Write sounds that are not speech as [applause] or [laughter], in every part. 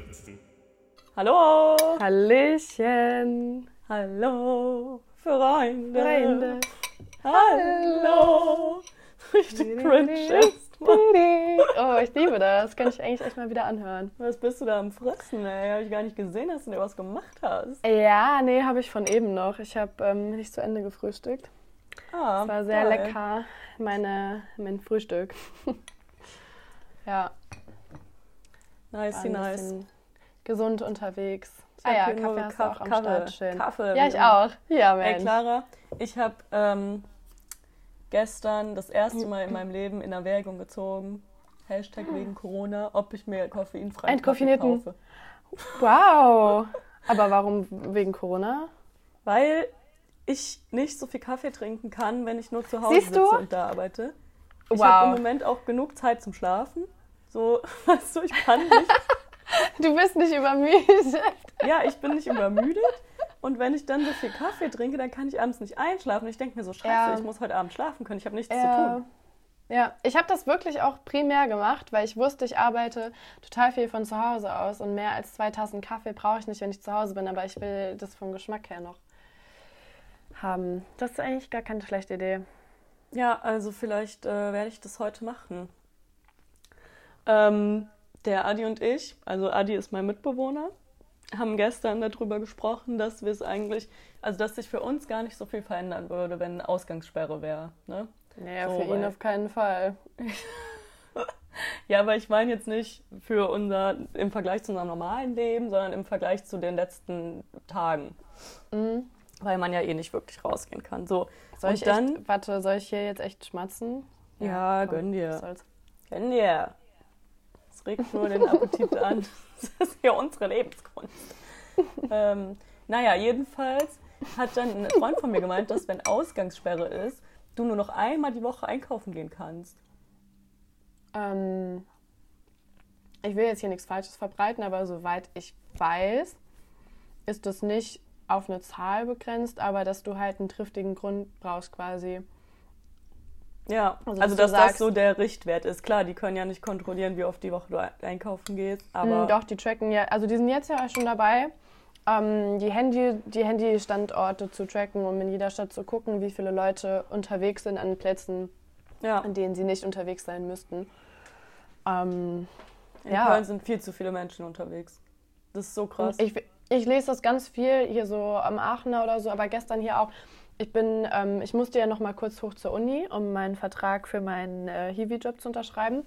spritzen. Hallo! Hallöchen! Hallo, Freunde! Freunde. Hallo! Richtig cringe. Mann. Oh, ich liebe das. Kann ich eigentlich echt mal wieder anhören. Was bist du da am Fressen, ey? Hab ich gar nicht gesehen, dass du dir was gemacht hast. Ja, nee, habe ich von eben noch. Ich habe ähm, nicht zu Ende gefrühstückt. Ah, Es war sehr geil. lecker, meine, mein Frühstück. [laughs] ja, Nice, nice. gesund unterwegs. Ich Ah ja, nur Kaffee hast du Kaff- auch am Kaffee. Start. Schön. Kaffee, Ja, ich auch. Ja, Ey, Mensch. Clara, ich habe ähm, gestern das erste Mal in meinem Leben in Erwägung gezogen, Hashtag wegen Corona, ob ich mir koffeinfreien Kaffee kaufe. Wow. Aber warum wegen Corona? Weil ich nicht so viel Kaffee trinken kann, wenn ich nur zu Hause Siehst du? sitze und da arbeite. Ich Wow. habe im Moment auch genug Zeit zum Schlafen. So, [laughs] weißt du, ich kann nicht. Du bist nicht übermüdet. Ja, ich bin nicht übermüdet. Und wenn ich dann so viel Kaffee trinke, dann kann ich abends nicht einschlafen. Ich denke mir so, scheiße, Ja. ich muss heute Abend schlafen können. Ich habe nichts zu Ja. tun. Ja, ich habe das wirklich auch primär gemacht, weil ich wusste, ich arbeite total viel von zu Hause aus und mehr als zwei Tassen Kaffee brauche ich nicht, wenn ich zu Hause bin, aber ich will das vom Geschmack her noch haben. Das ist eigentlich gar keine schlechte Idee. Ja, also vielleicht äh, werde ich das heute machen. Ähm, der Adi und ich, also Adi ist mein Mitbewohner, haben gestern darüber gesprochen, dass wir es eigentlich, also dass sich für uns gar nicht so viel verändern würde, wenn eine Ausgangssperre wäre. Ne? Naja, So, für ihn weil- auf keinen Fall. [laughs] Ja, aber ich meine jetzt nicht für unser, im Vergleich zu unserem normalen Leben, sondern im Vergleich zu den letzten Tagen. Mhm. Weil man ja eh nicht wirklich rausgehen kann. So, Soll ich dann, echt, warte, soll ich hier jetzt echt schmatzen? Ja, komm, gönn dir. Kenn dir. Das regt nur den Appetit an. [laughs] Das ist ja unsere Lebenskunst. ähm, naja, jedenfalls hat dann ein Freund von mir gemeint, dass wenn Ausgangssperre ist, du nur noch einmal die Woche einkaufen gehen kannst. Ähm, ich will jetzt hier nichts Falsches verbreiten, aber soweit ich weiß, ist das nicht auf eine Zahl begrenzt, aber dass du halt einen triftigen Grund brauchst quasi. Ja, Also, also, dass du das sagst- so der Richtwert ist. Klar, die können ja nicht kontrollieren, wie oft die Woche du ein- einkaufen gehst, aber Mm, Doch, die tracken ja, also die sind jetzt ja schon dabei, ähm, die, Handy, die Handy-Standorte zu tracken, um in jeder Stadt zu gucken, wie viele Leute unterwegs sind an Plätzen, ja, an denen sie nicht unterwegs sein müssten. Ähm, in ja. Köln sind viel zu viele Menschen unterwegs. Das ist so krass. Ich, ich lese das ganz viel hier so am Aachener oder so, aber gestern hier auch. Ich bin, ähm, ich musste ja noch mal kurz hoch zur Uni, um meinen Vertrag für meinen äh, Hiwi-Job zu unterschreiben.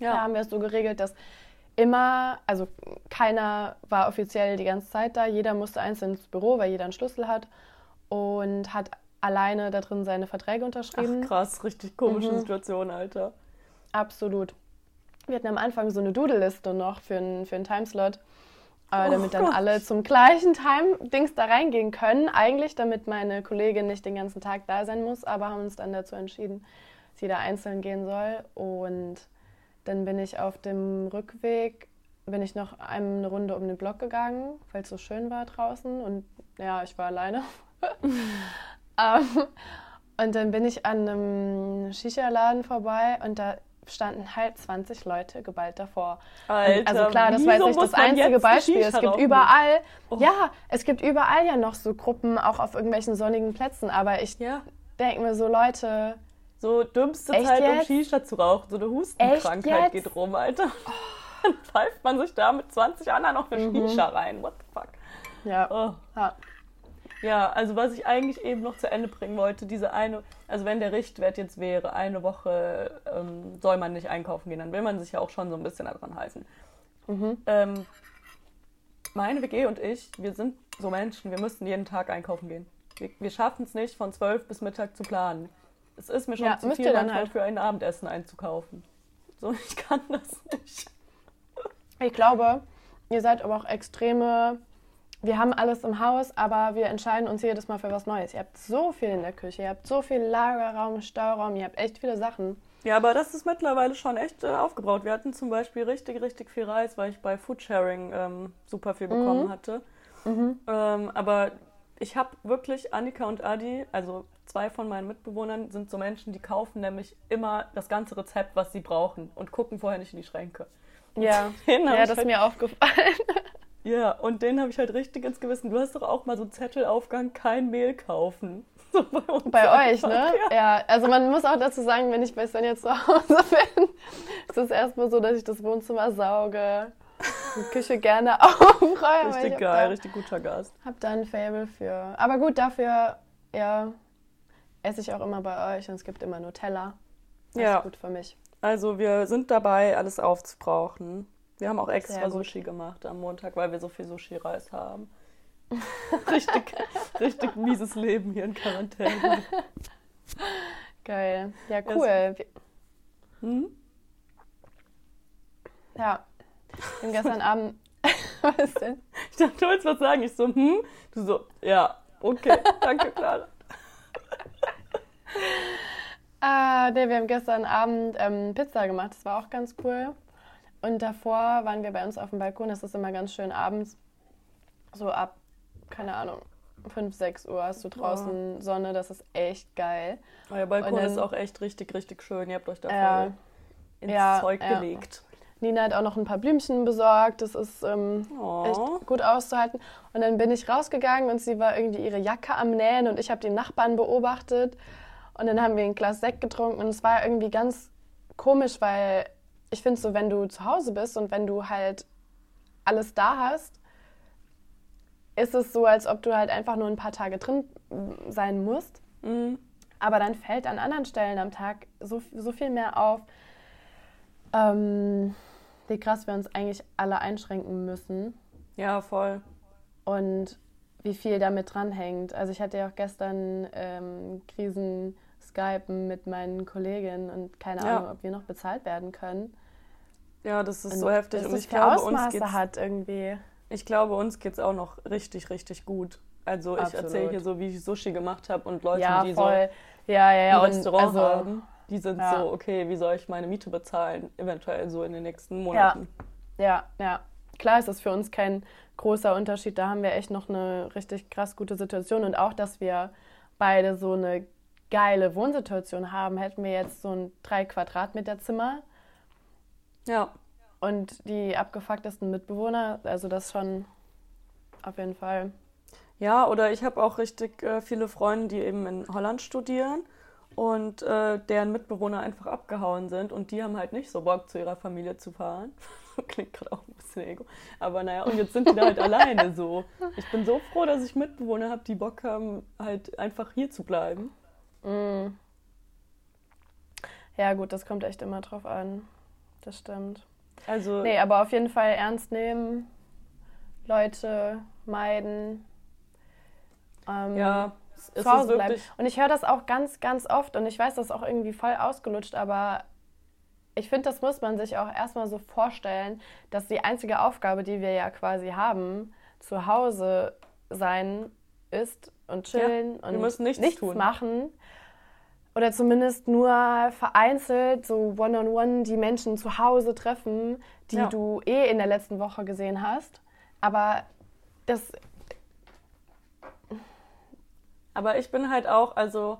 Da ja, haben wir es so geregelt, dass immer, also keiner war offiziell die ganze Zeit da, jeder musste einzeln ins Büro, weil jeder einen Schlüssel hat und hat alleine da drin seine Verträge unterschrieben. Ach krass, richtig komische Mhm. Situation, Alter. Absolut. Wir hatten am Anfang so eine Doodle-Liste noch für einen, für einen Timeslot, äh, Oh damit dann Gott. alle zum gleichen Time-Dings da reingehen können. Eigentlich, damit meine Kollegin nicht den ganzen Tag da sein muss, aber haben uns dann dazu entschieden, dass jeder einzeln gehen soll. Und dann bin ich auf dem Rückweg, bin ich noch eine Runde um den Block gegangen, weil es so schön war draußen. Und ja, ich war alleine. [laughs] ähm, und dann bin ich an einem Shisha-Laden vorbei und da standen halt 20 Leute geballt davor. Alter, Und also klar, das war jetzt nicht das einzige Beispiel. Es gibt überall, Oh. ja, es gibt überall ja noch so Gruppen, auch auf irgendwelchen sonnigen Plätzen. Aber ich Ja, denke mir so, Leute, so dümmste Zeit, um jetzt? Shisha zu rauchen. So eine Hustenkrankheit geht rum, Alter. [laughs] Dann pfeift man sich da mit 20 anderen noch eine Mhm. Shisha rein. What the fuck? ja, Oh. ja. Ja, also was ich eigentlich eben noch zu Ende bringen wollte, diese eine, also wenn der Richtwert jetzt wäre, eine Woche ähm, soll man nicht einkaufen gehen, dann will man sich ja auch schon so ein bisschen daran halten. Mhm. Ähm, meine WG und ich, wir sind so Menschen, wir müssen jeden Tag einkaufen gehen. Wir, wir schaffen es nicht, von 12 bis Mittag zu planen. Es ist mir schon Ja, zu viel, manchmal halt. für ein Abendessen einzukaufen. So, ich kann das nicht. Ich glaube, ihr seid aber auch extreme. Wir haben alles im Haus, aber wir entscheiden uns jedes Mal für was Neues. Ihr habt so viel in der Küche, ihr habt so viel Lagerraum, Stauraum, ihr habt echt viele Sachen. Ja, aber das ist mittlerweile schon echt äh, aufgebraut. Wir hatten zum Beispiel richtig, richtig viel Reis, weil ich bei Foodsharing ähm, super viel bekommen hatte. Ähm, aber ich habe wirklich Annika und Adi, also zwei von meinen Mitbewohnern, sind so Menschen, die kaufen nämlich immer das ganze Rezept, was sie brauchen und gucken vorher nicht in die Schränke. Ja, [laughs] ja das ist halt- mir aufgefallen. Ja, und den habe ich halt richtig ins Gewissen. Du hast doch auch mal so einen Zettel aufgehangen, kein Mehl kaufen. [laughs] So bei uns Bei euch, ne? Ja. Ja, also man muss auch dazu sagen, wenn ich bei Svenja zu Hause [laughs] bin, ist es erstmal so, dass ich das Wohnzimmer sauge, die Küche gerne [laughs] aufräume. Richtig geil, da, richtig guter Gast. Hab da ein Fable für. Aber gut, dafür, ja, esse ich auch immer bei euch und es gibt immer Nutella. Das Ja. ist gut für mich. Also wir sind dabei, alles aufzubrauchen. Wir haben auch extra. Sushi gemacht am Montag, weil wir so viel Sushi-Reis haben. [laughs] richtig, richtig mieses Leben hier in Quarantäne. Geil. Ja, cool. Hm? Ja. Wir haben gestern Abend. [laughs] Was denn? Ich dachte, du wolltest was sagen. Ich so, hm? Du so, ja, okay, danke, Clara. [laughs] Ah, nee, wir haben gestern Abend ähm, Pizza gemacht. Das war auch ganz cool. Und davor waren wir bei uns auf dem Balkon. Das ist immer ganz schön abends. So ab, keine Ahnung, 5, 6 Uhr hast du draußen Sonne. Das ist echt geil. Euer Balkon dann- ist auch echt richtig, richtig schön. Ihr habt euch da voll Ja. ins Ja, Zeug ja. gelegt. Nina hat auch noch ein paar Blümchen besorgt. Das ist ähm, Oh. echt gut auszuhalten. Und dann bin ich rausgegangen und sie war irgendwie ihre Jacke am Nähen und ich habe den Nachbarn beobachtet. Und dann haben wir ein Glas Sekt getrunken und es war irgendwie ganz komisch, weil ich finde so, wenn du zu Hause bist und wenn du halt alles da hast, ist es so, als ob du halt einfach nur ein paar Tage drin sein musst. Mhm. Aber dann fällt an anderen Stellen am Tag so, so viel mehr auf, ähm, wie krass wir uns eigentlich alle einschränken müssen Ja, voll. und wie viel damit dranhängt. Also ich hatte ja auch gestern ähm, Krisen-Skypen mit meinen Kolleginnen und keine Ja. Ahnung, ob wir noch bezahlt werden können. Ja, das ist Und so heftig. Und ich glaube, uns geht's, hat irgendwie. ich glaube, uns geht's auch noch richtig, richtig gut. Also ich erzähle hier so, wie ich Sushi gemacht habe und Leute, ja, die voll. ja, ja, ja. so ein Restaurant also, haben, die sind ja. so, okay, wie soll ich meine Miete bezahlen? Eventuell so in den nächsten Monaten. Ja, ja. Klar ist das für uns kein großer Unterschied. Da haben wir echt noch eine richtig krass gute Situation. Und auch, dass wir beide so eine geile Wohnsituation haben, hätten wir jetzt so ein 3 Quadratmeter Zimmer Ja. und die abgefucktesten Mitbewohner. Also das schon auf jeden Fall. Ja, oder ich habe auch richtig äh, viele Freunde, die eben in Holland studieren und äh, deren Mitbewohner einfach abgehauen sind und die haben halt nicht so Bock, zu ihrer Familie zu fahren. [laughs] Klingt gerade auch ein bisschen ego. Aber naja, und jetzt sind die da halt [laughs] alleine so. Ich bin so froh, dass ich Mitbewohner habe, die Bock haben, halt einfach hier zu bleiben. Mm. Ja, gut, das kommt echt immer drauf an. Das stimmt. Also, Nee, aber auf jeden Fall ernst nehmen, Leute meiden. Ähm, ja, zu Hause bleiben. Und ich höre das auch ganz, ganz oft und ich weiß, das ist auch irgendwie voll ausgelutscht, aber ich finde, das muss man sich auch erstmal so vorstellen, dass die einzige Aufgabe, die wir ja quasi haben, zu Hause sein ist und chillen wir und nichts tun. machen. Oder zumindest nur vereinzelt, so one-on-one, die Menschen zu Hause treffen, die Ja. du eh in der letzten Woche gesehen hast. Aber das Aber ich bin halt auch, also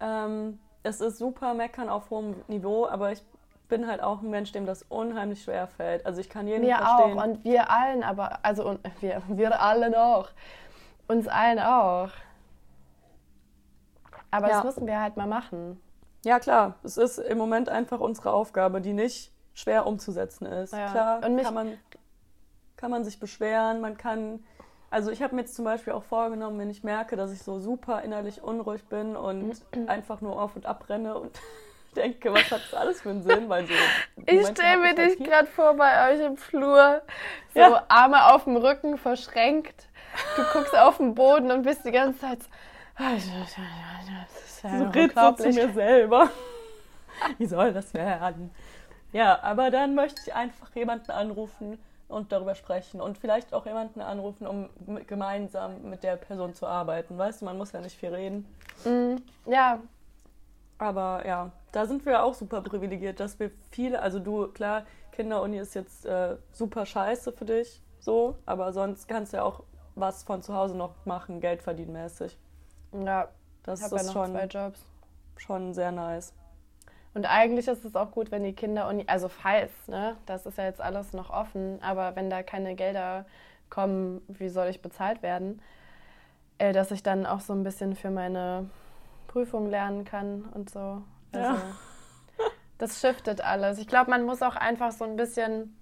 ähm, es ist super meckern auf hohem Niveau, aber ich bin halt auch ein Mensch, dem das unheimlich schwer fällt. Also ich kann jeden Mir verstehen. auch und wir allen, aber also und wir, [laughs] wir allen auch. Uns allen auch. Aber Ja. das müssen wir halt mal machen. Ja, klar, es ist im Moment einfach unsere Aufgabe, die nicht schwer umzusetzen ist. Ja. Klar, Und mich- kann, man, kann man sich beschweren, man kann. Also ich habe mir jetzt zum Beispiel auch vorgenommen, wenn ich merke, dass ich so super innerlich unruhig bin und [clears throat] einfach nur auf und ab renne und [laughs] denke, was hat das alles für einen Sinn? Weil so Ich stelle mir halt dich gerade vor bei euch im Flur, so Ja. Arme auf dem Rücken verschränkt. Du guckst auf den Boden und bist die ganze Zeit so, ja so so zu mir selber. [laughs] Wie soll das werden? Ja, aber dann möchte ich einfach jemanden anrufen und darüber sprechen und vielleicht auch jemanden anrufen, um gemeinsam mit der Person zu arbeiten. Weißt du, man muss ja nicht viel reden. Mm, Ja, Aber ja, da sind wir auch super privilegiert, dass wir viele, also du, klar, Kinderuni ist jetzt äh, super scheiße für dich, so, aber sonst kannst du ja auch was von zu Hause noch machen, Geld verdienen mäßig. Ja, Das ich habe ja ist noch schon, zwei Jobs. schon sehr nice. Und eigentlich ist es auch gut, wenn die Kinder, also falls, ne, das ist ja jetzt alles noch offen, aber wenn da keine Gelder kommen, wie soll ich bezahlt werden, äh, dass ich dann auch so ein bisschen für meine Prüfung lernen kann und so. Also, ja. das shiftet alles. Ich glaube, man muss auch einfach so ein bisschen,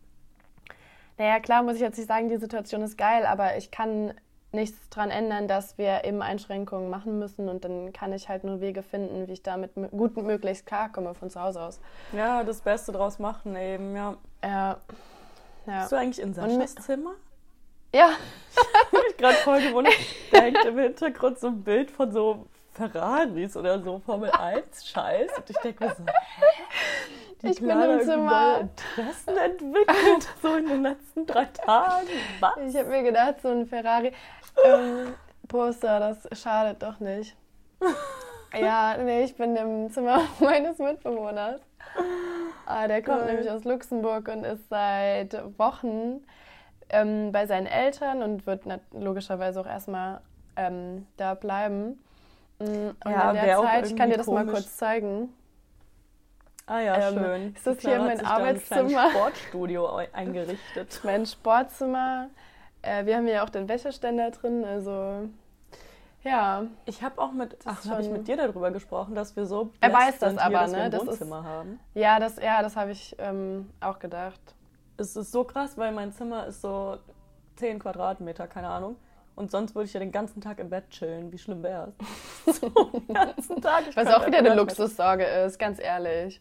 naja, klar muss ich jetzt nicht sagen, die Situation ist geil, aber ich kann nichts daran ändern, dass wir eben Einschränkungen machen müssen und dann kann ich halt nur Wege finden, wie ich damit gut möglichst klarkomme von zu Hause aus. Ja, das Beste draus machen eben, ja. Ja. ja. Bist du eigentlich in Saschas Zimmer? Ja. [laughs] ich habe mich gerade voll gewundert. Da hängt im Hintergrund so ein Bild von so Ferraris oder so Formel [laughs] 1 Scheiß und ich denke mir so, hä? Die ich bin im Zimmer. Interessen entwickelt, so in den letzten drei Tagen. Was? Ich habe mir gedacht, so ein Ferrari. Ähm, Poster, das schadet doch nicht. [laughs] ja, nee, ich bin im Zimmer [laughs] meines Mitbewohners. Ah, der kommt Geil. nämlich aus Luxemburg und ist seit Wochen ähm, bei seinen Eltern und wird logischerweise auch erstmal ähm, da bleiben. Mm, und ja, in der Zeit, ich kann dir das komisch. mal kurz zeigen. Ah ja, ähm, schön. Ist das hier mein Arbeitszimmer? Ein [laughs] Sportstudio eingerichtet. mein Sportzimmer. Äh, wir haben ja auch den Wäscheständer drin, also ja. Ich habe auch mit, ach, habe ich mit dir darüber gesprochen, dass wir so er weiß das aber, hier, ne? das Wohnzimmer ist, haben. Ja, das, ja, das habe ich ähm, auch gedacht. Es ist so krass, weil mein Zimmer ist so 10 Quadratmeter, keine Ahnung. Und sonst würde ich ja den ganzen Tag im Bett chillen. Wie schlimm wäre es? [laughs] so, den ganzen Tag. Ich Was auch wieder eine Luxussorge ist, ganz ehrlich.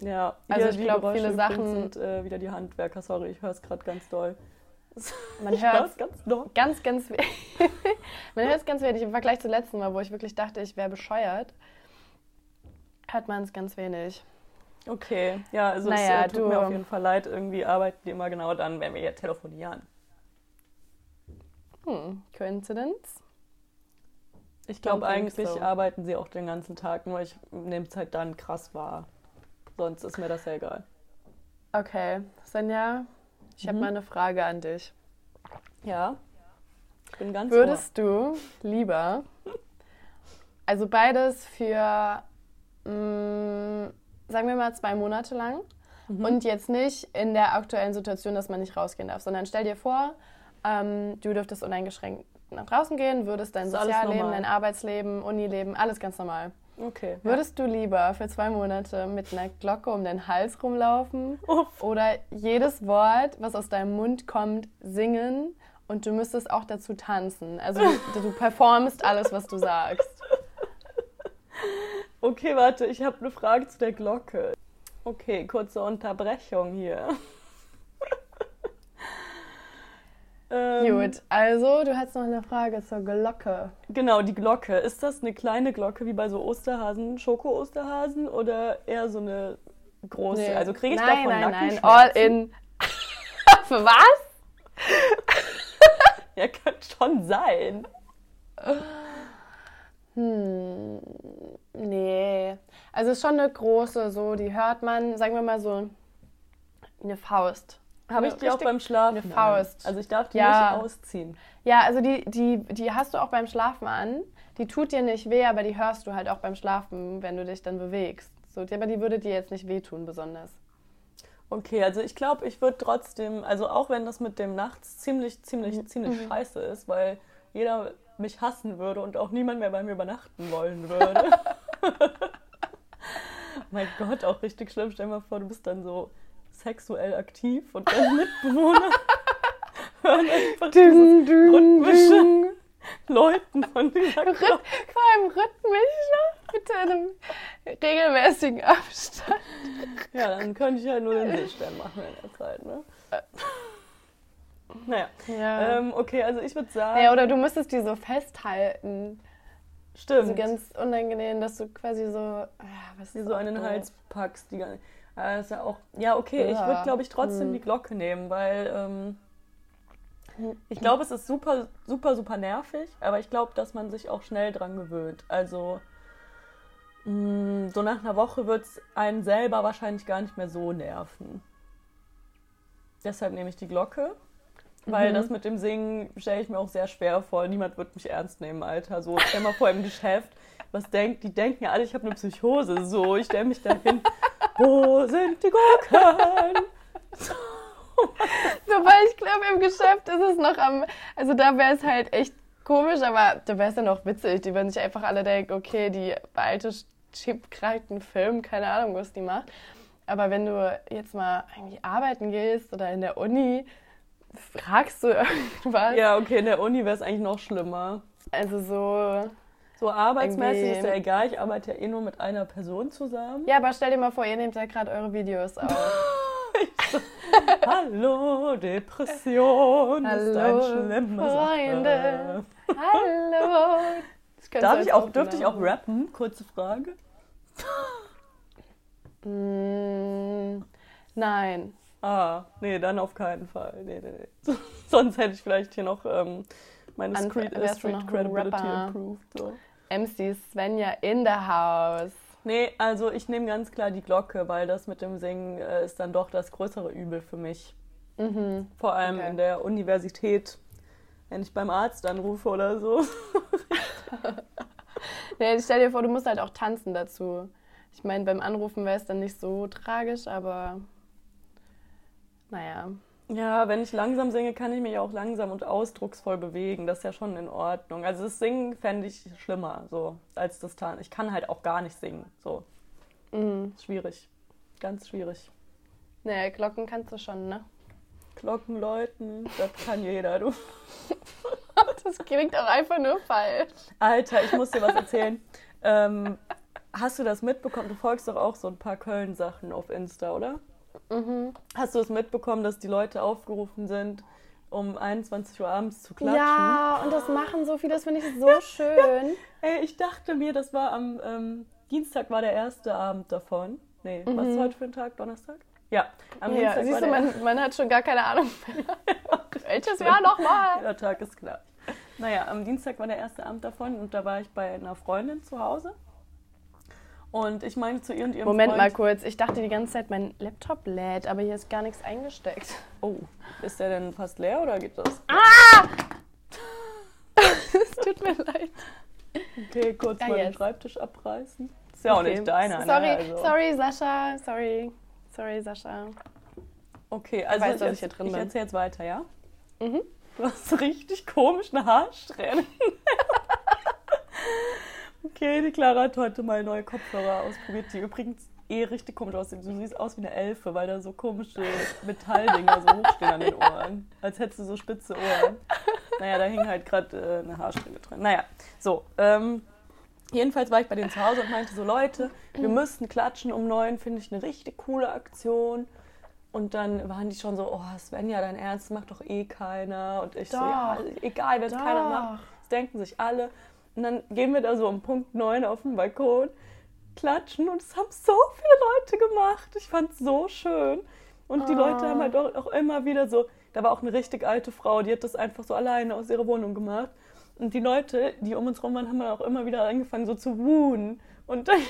Ja, also ich glaube, viele Sachen sind äh, wieder die Handwerker. Sorry, ich höre es gerade ganz doll. Man hört es ganz, ganz, ganz, [laughs] Man hört es ganz wenig. Im Vergleich zum letzten Mal, wo ich wirklich dachte, ich wäre bescheuert, hört man es ganz wenig. Okay, ja, also naja, es äh, tut du, mir auf jeden Fall leid. Irgendwie arbeiten die immer genau dann, wenn wir hier telefonieren. Hm, Coincidence? Ich glaube eigentlich so. arbeiten sie auch den ganzen Tag, nur ich nehme es halt dann krass wahr. Sonst ist mir das ja egal. Okay, Svenja, ich mhm. habe mal eine Frage an dich. Ja. Ich bin ganz Würdest ohr. du lieber, also beides für, mh, mm, sagen wir mal, zwei Monate lang mhm. und jetzt nicht in der aktuellen Situation, dass man nicht rausgehen darf, sondern stell dir vor, ähm, du dürftest uneingeschränkt nach draußen gehen, würdest dein Sozialleben, dein Arbeitsleben, Unileben, alles ganz normal. Okay. Würdest du lieber für zwei Monate mit einer Glocke um den Hals rumlaufen Uff. oder jedes Wort, was aus deinem Mund kommt, singen und du müsstest auch dazu tanzen? Also du, du performst alles, was du sagst. Okay, warte, ich habe eine Frage zu der Glocke. Okay, kurze Unterbrechung hier. Ähm, Gut, also du hast noch eine Frage zur Glocke. Genau, die Glocke. Ist das eine kleine Glocke wie bei so Osterhasen, Schoko-Osterhasen oder eher so eine große? Nee. Also kriege ich nein, davon Nein, nein, all in. [laughs] Für was? ja, könnte schon sein. Hm, nee. Also es ist schon eine große, so, die hört man, sagen wir mal so, eine Faust. Habe ich die auch beim Schlafen eine Faust. Also ich darf die ja. nicht ausziehen. Ja, also die, die, die hast du auch beim Schlafen an. Die tut dir nicht weh, aber die hörst du halt auch beim Schlafen, wenn du dich dann bewegst. So, aber die würde dir jetzt nicht wehtun besonders. Okay, also ich glaube, ich würde trotzdem, also auch wenn das mit dem Nachts ziemlich, ziemlich, mhm. ziemlich mhm. scheiße ist, weil jeder mich hassen würde und auch niemand mehr bei mir übernachten wollen würde. [laughs] [laughs] mein Gott, auch richtig schlimm. Stell dir mal vor, du bist dann so sexuell aktiv und deine Mitbewohner [laughs] hören einfach ding, dieses rhythmische Läuten von dieser Glocke. Vor allem rhythmisch noch mit einem regelmäßigen [laughs] Abstand. Ja, dann könnte ich ja nur den Seestern machen in der Zeit, ne? Naja. Ja. Ähm, okay, also ich würde sagen. Ja, oder du müsstest die so festhalten. Stimmt. Also ganz unangenehm, dass du quasi so. Ja, was die so an den Hals packst. Die, ist ja auch. Ja, okay, ja. ich würde, glaube ich, trotzdem hm. die Glocke nehmen, weil ähm, ich glaube, es ist super, super, super nervig, aber ich glaube, dass man sich auch schnell dran gewöhnt. Also mh, hm, so nach einer Woche wird es einen selber wahrscheinlich gar nicht mehr so nerven. Deshalb nehme ich die Glocke. Weil Mhm. das mit dem Singen stelle ich mir auch sehr schwer vor. Niemand wird mich ernst nehmen, Alter. So, stell mal vor im Geschäft, was denkt, die denken ja alle, ich habe eine Psychose. So, ich stelle mich da hin, wo sind die Gurken? [laughs] Wobei ich glaube, im Geschäft ist es noch am. Also da wäre es halt echt komisch, aber da wäre es dann auch witzig. Die würden sich einfach alle denken, okay, die alte einen Film, keine Ahnung, was die macht. Aber wenn du jetzt mal irgendwie arbeiten gehst oder in der Uni, fragst du [laughs] irgendwas. Ja, okay, in der Uni wäre es eigentlich noch schlimmer. Also so. So arbeitsmäßig Irgendwie- ist ja egal, ich arbeite ja eh nur mit einer Person zusammen. Ja, aber stell dir mal vor, ihr nehmt ja gerade eure Videos [laughs] auf. Hallo, Depression ist ein Hallo, schlimmer Freunde. Hallo. Das könntest Darf ich auch, dürfte ich auch Opener rappen? Kurze Frage. Mm, nein. Ah, nee, dann auf keinen Fall. Nee, nee, nee. [laughs] Sonst hätte ich vielleicht hier noch ähm, meine Anf- Street, äh, Street Credibility improved. So. MC Svenja in the house. Nee, also ich nehme ganz klar die Glocke, weil das mit dem Singen äh, ist dann doch das größere Übel für mich. Mhm. Vor allem Okay. in der Universität, wenn ich beim Arzt anrufe oder so. [laughs] Nee, stell dir vor, du musst halt auch tanzen dazu. Ich meine, beim Anrufen wäre es dann nicht so tragisch, aber naja. Ja, wenn ich langsam singe, kann ich mich auch langsam und ausdrucksvoll bewegen. Das ist ja schon in Ordnung. Also das Singen fände ich schlimmer, so, als das Tanzen. Ich kann halt auch gar nicht singen. So, Mhm. schwierig. Ganz schwierig. Naja, Glocken kannst du schon, ne? Glocken läuten, das kann jeder, du. [laughs] Das klingt auch einfach nur falsch. Alter, ich muss dir was erzählen. ähm, hast du das mitbekommen? Du folgst doch auch so ein paar Köln-Sachen auf Insta, oder? Mhm. Hast du es mitbekommen, dass die Leute aufgerufen sind, um 21 Uhr abends zu klatschen? Ja, und das machen so viele, das finde ich so [laughs] schön. Ey, ich dachte mir, das war am ähm, Dienstag war der erste Abend davon. Nee, was ist heute für ein Tag? Donnerstag? Ja, am Mhm. Ja, Dienstag siehst du, man, man hat schon gar keine Ahnung mehr. [laughs] [laughs] Welches Jahr nochmal? Der Tag ist klar. Naja, am Dienstag war der erste Abend davon und da war ich bei einer Freundin zu Hause. Und ich meine zu ihr und ihrem Moment Freund... mal kurz, ich dachte die ganze Zeit, mein Laptop lädt, aber hier ist gar nichts eingesteckt. Oh, ist der denn fast leer oder geht das? [laughs] [laughs] Es tut mir leid. Okay, kurz Ja, mal den jetzt. Schreibtisch abreißen. Ist ja auch Okay. nicht deiner, Sorry, ne? Also. sorry, Sascha. Sorry. Sorry, Sascha. Okay, also weiß, ich, dass ich ich erzähle jetzt weiter, ja? Mhm. Du hast richtig komisch eine Haarsträhne. [laughs] okay, die Clara hat heute mal neue Kopfhörer ausprobiert, die übrigens eh richtig komisch aussehen. Du siehst aus wie eine Elfe, weil da so komische Metalldinger so hochstehen an den Ohren. Als hättest du so spitze Ohren. Naja, da hing halt gerade äh, eine Haarsträhne drin. Naja, so. Ähm, jedenfalls war ich bei denen zu Hause und meinte so, Leute, wir müssten klatschen um neun, finde ich eine richtig coole Aktion. Und dann waren die schon so, oh Svenja, dein Ernst, macht doch eh keiner. Und ich so, ja, Doch. egal, wenn es keiner macht, das denken sich alle. Und dann gehen wir da so um Punkt 9 auf den Balkon, klatschen und es haben so viele Leute gemacht. Ich fand es so schön. Und die Leute haben halt auch, auch immer wieder so, da war auch eine richtig alte Frau, die hat das einfach so alleine aus ihrer Wohnung gemacht. Und die Leute, die um uns rum waren, haben dann auch immer wieder angefangen so zu wuhen. Und dann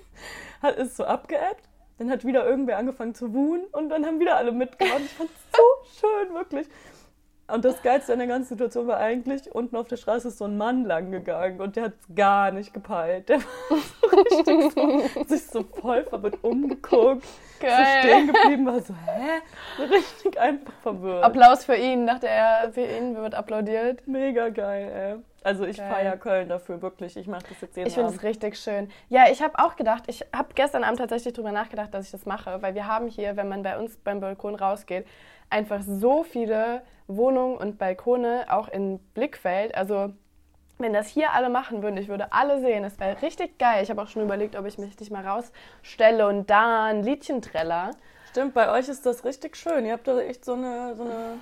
[laughs] hat es so abgeebbt. Dann hat wieder irgendwer angefangen zu wuhen und dann haben wieder alle mitgemacht. Ich fand es so schön, wirklich. Und das Geilste an der ganzen Situation war eigentlich, unten auf der Straße ist so ein Mann lang gegangen und der hat es gar nicht gepeilt. Der war so [laughs] richtig so, sich so voll verwirrt umgeguckt, so stehen geblieben, war so, hä? So richtig einfach verwirrt. Applaus für ihn, dachte er, für ihn wird applaudiert. Mega geil, ey. Also ich Geil. feiere Köln dafür, wirklich. Ich mache das jetzt jeden Ich finde es richtig schön. Ja, ich habe auch gedacht, ich habe gestern Abend tatsächlich drüber nachgedacht, dass ich das mache, weil wir haben hier, wenn man bei uns beim Balkon rausgeht, einfach so viele Wohnungen und Balkone auch in Blickfeld. Also wenn das hier alle machen würden, ich würde alle sehen, das wäre richtig geil. Ich habe auch schon überlegt, ob ich mich nicht mal rausstelle und da ein Liedchen treller. Stimmt, bei euch ist das richtig schön. Ihr habt da echt so eine, so eine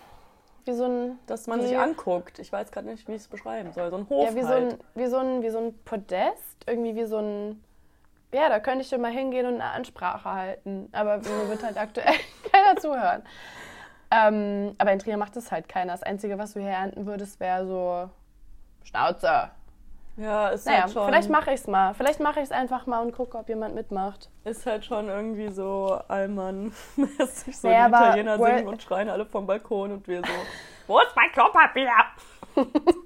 Wie so ein, dass man Wie- sich anguckt. Ich weiß gerade nicht, wie ich es beschreiben soll. So ein Hof ja, wie so halt. ein, wie so ein, wie so ein Podest, irgendwie wie so ein, ja, da könnte ich schon mal hingehen und eine Ansprache halten. Aber mir wird halt aktuell [laughs] keiner zuhören. Ähm, aber in Trier macht das halt keiner. Das Einzige, was du hier ernten würdest, wäre so Schnauze. Ja, ist Naja, halt schon, vielleicht mache ich es mal. Vielleicht mache ich es einfach mal und gucke, ob jemand mitmacht. ist halt schon irgendwie so Allmann-mäßig. [laughs] So Naja, die Italiener singen und schreien alle vom Balkon und wir so. Wo ist mein Klopapier? [laughs]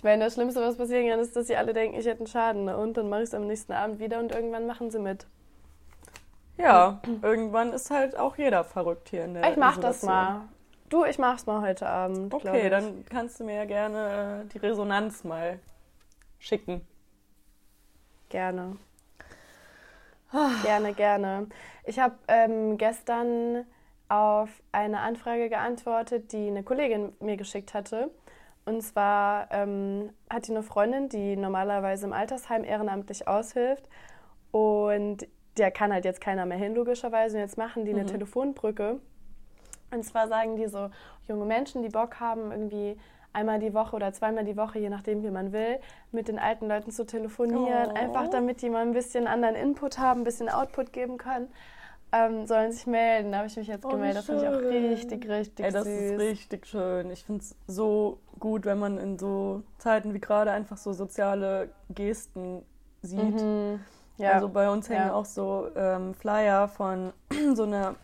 Ich meine, das Schlimmste, was passieren kann, ist, dass sie alle denken, ich hätte einen Schaden. Ne? Und dann mache ich es am nächsten Abend wieder und irgendwann machen sie mit. Ja, irgendwann ist halt auch jeder verrückt hier in der Ich mach das Isolation. mal. Du, ich mach's mal heute Abend. Okay, dann kannst du mir ja gerne äh, die Resonanz mal schicken. Gerne. Gerne, gerne. Ich habe ähm, gestern auf eine Anfrage geantwortet, die eine Kollegin mir geschickt hatte. Und zwar ähm, hat die eine Freundin, die normalerweise im Altersheim ehrenamtlich aushilft. Und der kann halt jetzt keiner mehr hin, logischerweise. Und jetzt machen die eine Telefonbrücke. Und zwar sagen die so, junge Menschen, die Bock haben, irgendwie einmal die Woche oder zweimal die Woche, je nachdem, wie man will, mit den alten Leuten zu telefonieren. Oh. Einfach damit die mal ein bisschen anderen Input haben, ein bisschen Output geben können. Ähm, sollen sich melden. Da habe ich mich jetzt Oh, gemeldet. Das finde ich auch richtig, richtig Ey, das süß. ist richtig schön. Ich finde es so gut, wenn man in so Zeiten wie gerade einfach so soziale Gesten sieht. Mhm. Ja. Also bei uns hängen Ja. auch so ähm, Flyer von [clears throat] so einer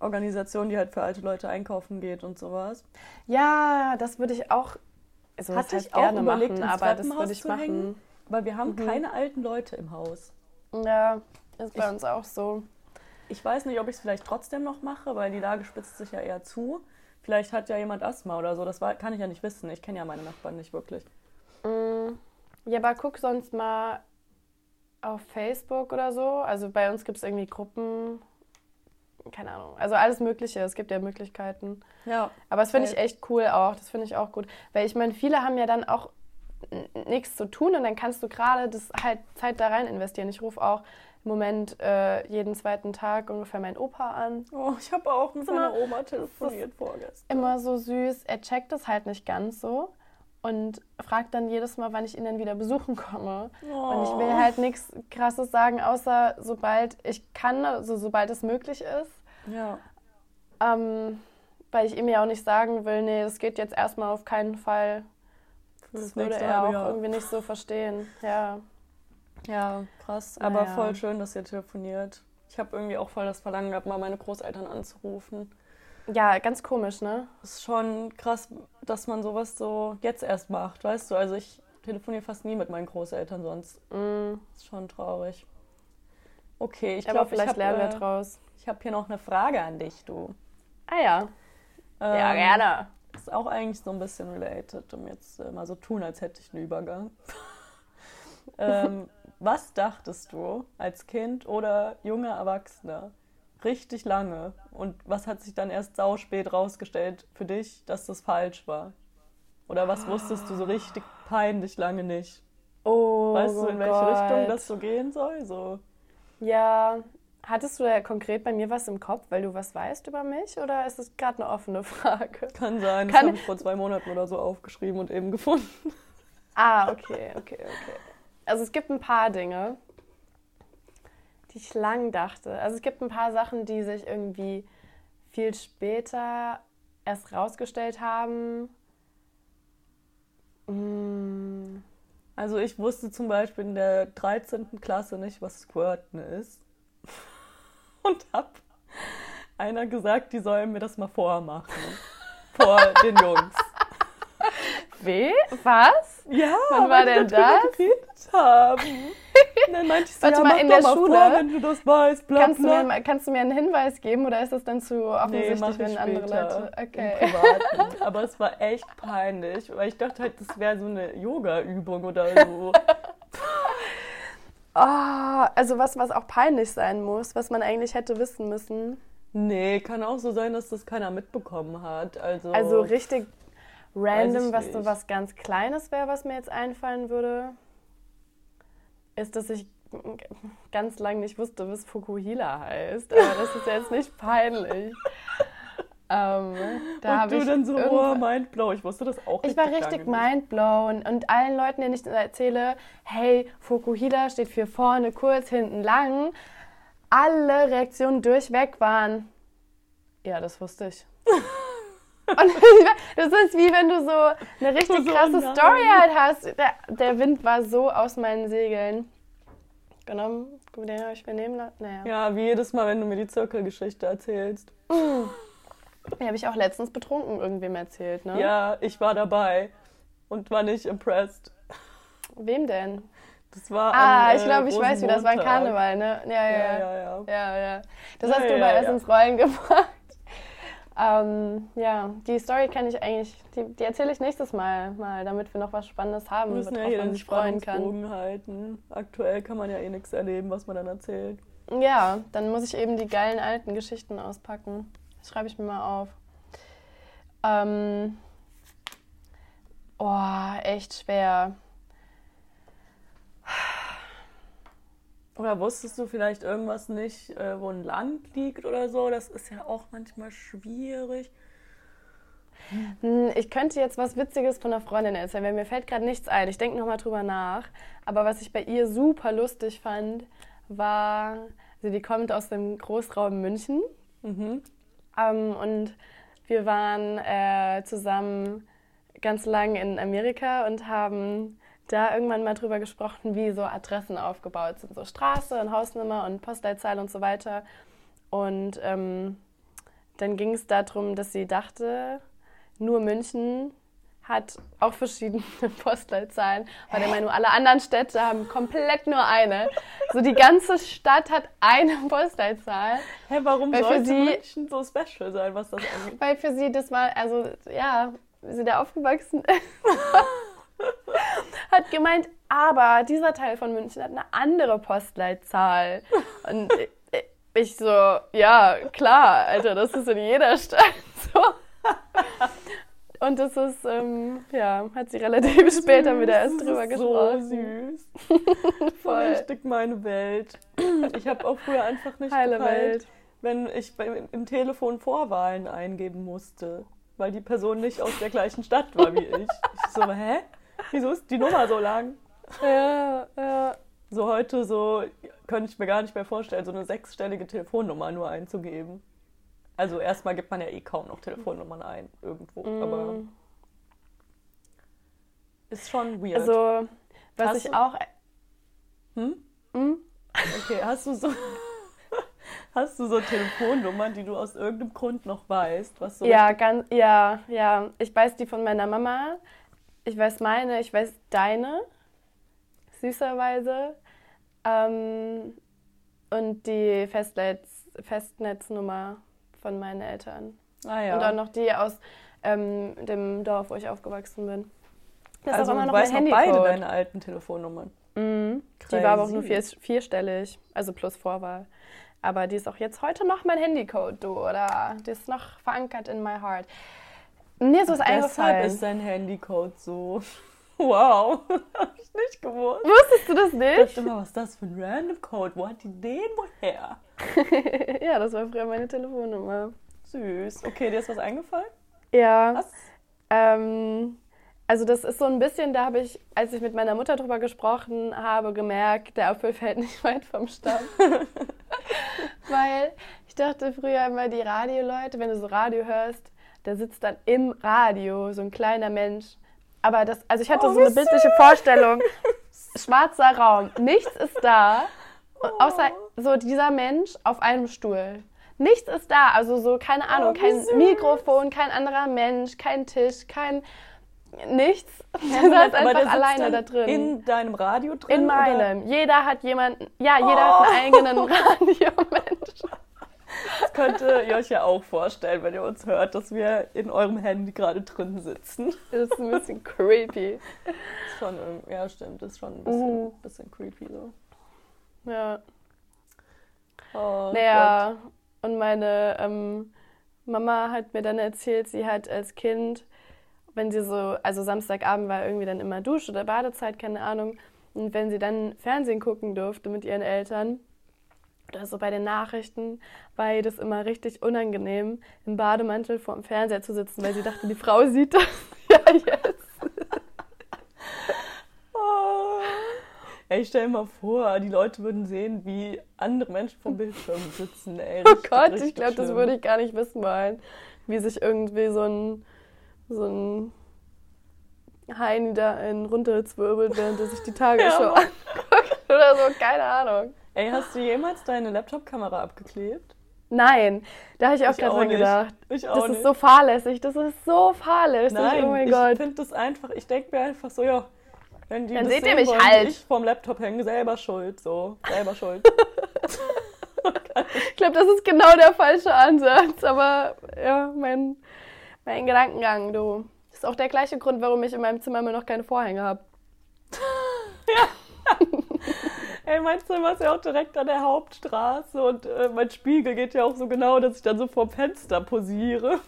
Organisation, die halt für alte Leute einkaufen geht und sowas. ja, das würde ich auch, also Hatte ich auch gerne überlegt, machen, aber das würde ich machen. hängen. Weil wir haben Mhm. keine alten Leute im Haus. Ja, ist bei Ich- uns auch so. Ich weiß nicht, ob ich es vielleicht trotzdem noch mache, weil die Lage spitzt sich ja eher zu. Vielleicht hat ja jemand Asthma oder so. Das war, kann ich ja nicht wissen. Ich kenne ja meine Nachbarn nicht wirklich. Mm, Ja, aber guck sonst mal auf Facebook oder so. Also bei uns gibt es irgendwie Gruppen, keine Ahnung. Also alles Mögliche, es gibt ja Möglichkeiten. Ja. Aber das finde ich echt cool auch. Das finde ich auch gut. Weil ich meine, viele haben ja dann auch nichts zu tun und dann kannst du gerade das halt Zeit da rein investieren. Ich rufe auch im Moment äh, jeden zweiten Tag ungefähr meinen Opa an. Oh, ich habe auch mit meiner Oma telefoniert vorgestern. Immer so süß. Er checkt das halt nicht ganz so und fragt dann jedes Mal, wann ich ihn dann wieder besuchen komme. Und ich will Oh. halt nichts Krasses sagen, außer sobald ich kann, also sobald es möglich ist. Ja. Ähm, weil ich ihm ja auch nicht sagen will, nee, das geht jetzt erstmal auf keinen Fall. Das das würde er auch Jahr. irgendwie nicht so verstehen. Ja. Ja, krass. Aber Naja. voll schön, dass ihr telefoniert. Ich habe irgendwie auch voll das Verlangen gehabt, mal meine Großeltern anzurufen. Ja, ganz komisch, ne? Ist schon krass, dass man sowas so jetzt erst macht, weißt du? Also ich telefoniere fast nie mit meinen Großeltern sonst. Mm. Ist schon traurig. Okay, ich Aber glaube, ich vielleicht habe lernen wir äh, draus. ich hab hier noch eine Frage an dich, du. Ah ja. ja, Ähm, gerne. Ist auch eigentlich so ein bisschen related, um jetzt äh, mal so tun, als hätte ich einen Übergang. [laughs] ähm, was dachtest du als Kind oder junger Erwachsener richtig lange und was hat sich dann erst sauspät rausgestellt für dich, dass das falsch war? Oder was wusstest du so richtig peinlich lange nicht? Oh, Weißt du, in welche Gott. Richtung das so gehen soll? So. Ja. Hattest du da konkret bei mir was im Kopf, weil du was weißt über mich? Oder ist es gerade eine offene Frage? Kann sein, das Kann- habe ich vor zwei Monaten oder so aufgeschrieben und eben gefunden. Ah, okay, okay, okay. Also es gibt ein paar Dinge, die ich lang dachte. Also es gibt ein paar Sachen, die sich irgendwie viel später erst rausgestellt haben. Mm, Also ich wusste zum Beispiel in der 13. Klasse nicht, was Squirten ist. [laughs] Und hab einer gesagt, die sollen mir das mal vormachen. Vor den Jungs. [laughs] Weh? Was? Ja, Wann war die denn das? geredet haben. Und dann meinte ich so, Warte ja, mal, in der mal Schule? vor, wenn du das weißt, bla Kannst du, bla. mir, mal- kannst du mir einen Hinweis geben oder ist das dann zu Nee, offensichtlich, ich wenn andere Leute. Okay. [laughs] Aber es war echt peinlich, weil ich dachte halt, das wäre so eine Yoga-Übung oder so. Oh, [laughs] also was, was auch peinlich sein muss, was man eigentlich hätte wissen müssen. Nee, kann auch so sein, dass das keiner mitbekommen hat. Also, Also richtig random, was so was ganz Kleines wäre, was mir jetzt einfallen würde, ist, dass ich ganz lange nicht wusste, was Fukuhila heißt. Aber das ist jetzt nicht peinlich. [laughs] ähm, da und du ich dann so, oh, mindblow. Ich wusste das auch Ich war richtig nicht. mindblown und allen Leuten, denen ich erzähle, hey, Fukuhila steht für vorne kurz, hinten lang, alle Reaktionen durchweg waren, ja, das wusste ich. [laughs] und [laughs] das ist wie wenn du so eine richtig So, krasse nein. Story halt hast. Der, der Wind war so aus meinen Segeln. Genommen, den habe ich mir nehmen lassen. Naja. Ja, wie jedes Mal, wenn du mir die Zirkelgeschichte erzählst. [laughs] Die habe ich auch letztens betrunken irgendwem erzählt, ne? Ja, ich war dabei und war nicht impressed. Wem denn? Das war Ah, an, ich äh, glaube, ich weiß, wie das war ein. Karneval, ne? Ja, ja, Ja, ja. ja, ja. Ja, ja. Das hast du erst ja. ins Rollen [laughs] gebracht. Ähm, ja, die Story kann ich eigentlich, die, die erzähle ich nächstes Mal, mal, damit wir noch was Spannendes haben, Wir müssen ja worauf hier man sich freuen kann. Halten. Aktuell kann man ja eh nichts erleben, was man dann erzählt. Ja, dann muss ich eben die geilen alten Geschichten auspacken. Das schreibe ich mir mal auf. Ähm, oh, echt schwer. Oder wusstest du vielleicht irgendwas nicht, äh, wo ein Land liegt oder so? Das ist ja auch manchmal schwierig. Hm, Ich könnte jetzt was Witziges von einer Freundin erzählen, weil mir fällt gerade nichts ein. Ich denke nochmal drüber nach. Aber was ich bei ihr super lustig fand, war, also die kommt aus dem Großraum München. Mhm. Ähm, und wir waren äh, zusammen ganz lang in Amerika und haben da irgendwann mal drüber gesprochen, wie so Adressen aufgebaut sind. So Straße und Hausnummer und Postleitzahl und so weiter. Und ähm, dann ging es darum, dass sie dachte, nur München hat auch verschiedene [laughs] Postleitzahlen, weil meine, nur alle anderen Städte haben komplett nur eine. So die ganze Stadt hat eine [laughs] Postleitzahl. Hä, warum Weil für sollte sie- München so special sein, was das angeht? Weil für sie das war, also ja, sie da aufgewachsen ist, [laughs] hat gemeint, aber dieser Teil von München hat eine andere Postleitzahl. Und [laughs] ich- so, ja, klar, Alter, das ist in jeder Stadt [laughs] so. Und das ist, ähm, ja, hat sie relativ später wieder erst drüber gesprochen. So süß. [laughs] Voll. Richtig meine Welt. Ich habe auch früher einfach nicht Heile gepeilt, Welt. wenn ich im Telefon Vorwahlen eingeben musste, weil die Person nicht aus der gleichen Stadt war wie ich. Ich so, hä? Wieso ist die Nummer so lang? Ja, ja. So heute so könnte ich mir gar nicht mehr vorstellen, so eine sechsstellige Telefonnummer nur einzugeben. Also erstmal gibt man ja eh kaum noch Telefonnummern ein irgendwo, aber Mm. ist schon weird. Also, was Hast ich du- auch. hm? Hm? Okay, hast du so [laughs] hast du so Telefonnummern, die du aus irgendeinem Grund noch weißt, was so Ja, ganz, ja, ja. Ich weiß die von meiner Mama. Ich weiß meine, ich weiß deine, süßerweise. Ähm, und die Festnetz, Festnetznummer von meinen Eltern. ah, ja. Und auch noch die aus ähm, dem Dorf, wo ich aufgewachsen bin. Das also ist auch immer du noch mein noch beide deine alten Telefonnummern. Mhm. Die war aber auch nur vier, vierstellig, also plus Vorwahl. Aber die ist auch jetzt heute noch mein Handycode, du, oder? Die ist noch verankert in my heart. Mir ist was Deshalb eingefallen. ist dein Handycode so. [laughs] Wow, [laughs] hab ich nicht gewusst. Wusstest du das Ich nicht? dachte immer, was ist das für ein Random Code? Wo hat die den woher? [laughs] ja, das war früher meine Telefonnummer. Süß. Okay, dir ist was eingefallen? Ja. Was? Ähm, also das ist so ein bisschen, da habe ich, als ich mit meiner Mutter drüber gesprochen habe, gemerkt, der Apfel fällt nicht weit vom Stamm. Weil ich dachte früher immer, die Radioleute, wenn du so Radio hörst, da sitzt dann im Radio so ein kleiner Mensch. Aber das, also ich hatte Oh, so eine bildliche Vorstellung, [laughs] schwarzer Raum, nichts ist da, und außer so dieser Mensch auf einem Stuhl. Nichts ist da, also so, keine Ahnung, Oh, kein. Mikrofon, kein anderer Mensch, kein Tisch, kein nichts. Ja, [laughs] Du saß der einfach alleine da drin. In deinem Radio drin? In oder? meinem. Jeder hat jemanden, ja, jeder hat einen Oh. eigenen [laughs] Radiomensch. Das könnt ihr euch ja auch vorstellen, wenn ihr uns hört, dass wir in eurem Handy gerade drin sitzen. Das ist ein bisschen creepy. Ist schon, ja, stimmt, ist schon ein bisschen, Mhm. bisschen creepy so. Ja. Oh, Naja, und meine ähm, Mama hat mir dann erzählt, sie hat als Kind, wenn sie so, also Samstagabend war irgendwie dann immer Dusch- oder Badezeit, keine Ahnung, und wenn sie dann Fernsehen gucken durfte mit ihren Eltern, oder so bei den Nachrichten, war ihr das immer richtig unangenehm, im Bademantel vor dem Fernseher zu sitzen, weil sie dachte, die Frau [laughs] sieht das [laughs] ja jetzt. Oh. Ey, stell dir mal vor, die Leute würden sehen, wie andere Menschen vom Bildschirm sitzen. Ey, Oh richtig, Gott, ich glaube, das würde ich gar nicht wissen wollen. Wie sich irgendwie so ein, so ein Heini da einen runterzwirbelt, während er sich die [laughs] Tagesschau Ja, anguckt oder so, keine Ahnung. Ey, hast du jemals deine Laptop-Kamera abgeklebt? Nein, da habe ich auch Ich gerade dran nicht. gedacht. Ich auch Das nicht. ist so fahrlässig, das ist so fahrlässig. Nein, oh mein ich Gott. finde das einfach, ich denke mir einfach so, ja, wenn die Dann das seht ihr sehen mich wollen, halt. ich vom Laptop hänge, selber schuld, so, selber schuld. [laughs] Ich glaube, das ist genau der falsche Ansatz, aber ja, mein, mein Gedankengang, du. Das ist auch der gleiche Grund, warum ich in meinem Zimmer immer noch keine Vorhänge habe. [laughs] [laughs] Ey, mein Zimmer ist ja auch direkt an der Hauptstraße und äh, mein Spiegel geht ja auch so genau, dass ich dann so vor dem Fenster posiere.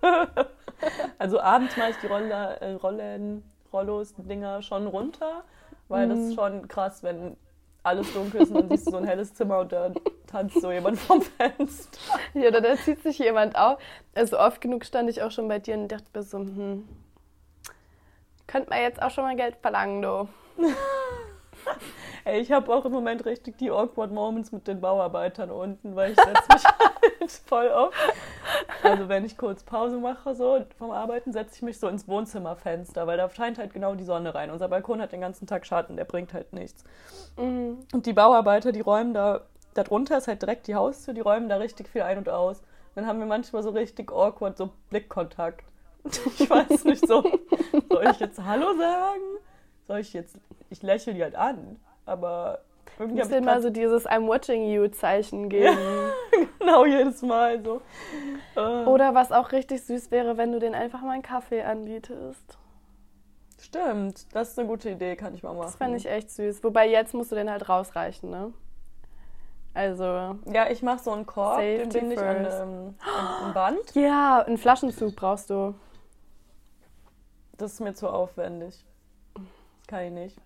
[laughs] also abends mache ich die Roller, äh, Rollen, Rollos, Dinger schon runter, weil das ist schon krass, wenn alles dunkel ist und dann siehst du so ein helles Zimmer und da tanzt so jemand vom Fenster. Ja, oder da zieht sich jemand auf. Also oft genug stand ich auch schon bei dir und dachte mir so, hm, könnte man jetzt auch schon mal Geld verlangen, du. [laughs] [laughs] Ey, ich habe auch im Moment richtig die awkward Moments mit den Bauarbeitern unten, weil ich setze mich [laughs] halt voll auf. Also wenn ich kurz Pause mache so vom Arbeiten, setze ich mich so ins Wohnzimmerfenster, weil da scheint halt genau die Sonne rein. Unser Balkon hat den ganzen Tag Schatten, der bringt halt nichts. Mhm. Und die Bauarbeiter, die räumen da, da drunter ist halt direkt die Haustür, die räumen da richtig viel ein und aus. Dann haben wir manchmal so richtig awkward so Blickkontakt. [laughs] Ich weiß nicht so, soll ich jetzt Hallo sagen? Soll ich jetzt, ich lächle die halt an, aber irgendwie habe ich mal so dieses I'm watching you Zeichen geben. [laughs] genau jedes Mal so. Äh, Oder was auch richtig süß wäre, wenn du den einfach mal einen Kaffee anbietest. Stimmt, das ist eine gute Idee, kann ich mal machen. Das fände ich echt süß. Wobei jetzt musst du den halt rausreichen, ne? Also, Ja, ich mache so einen Korb, den Safety bin ich an, first. ähm, an ein Band. [gasps] ja, einen Flaschenzug brauchst du. Das ist mir zu aufwendig. Kann ich nicht.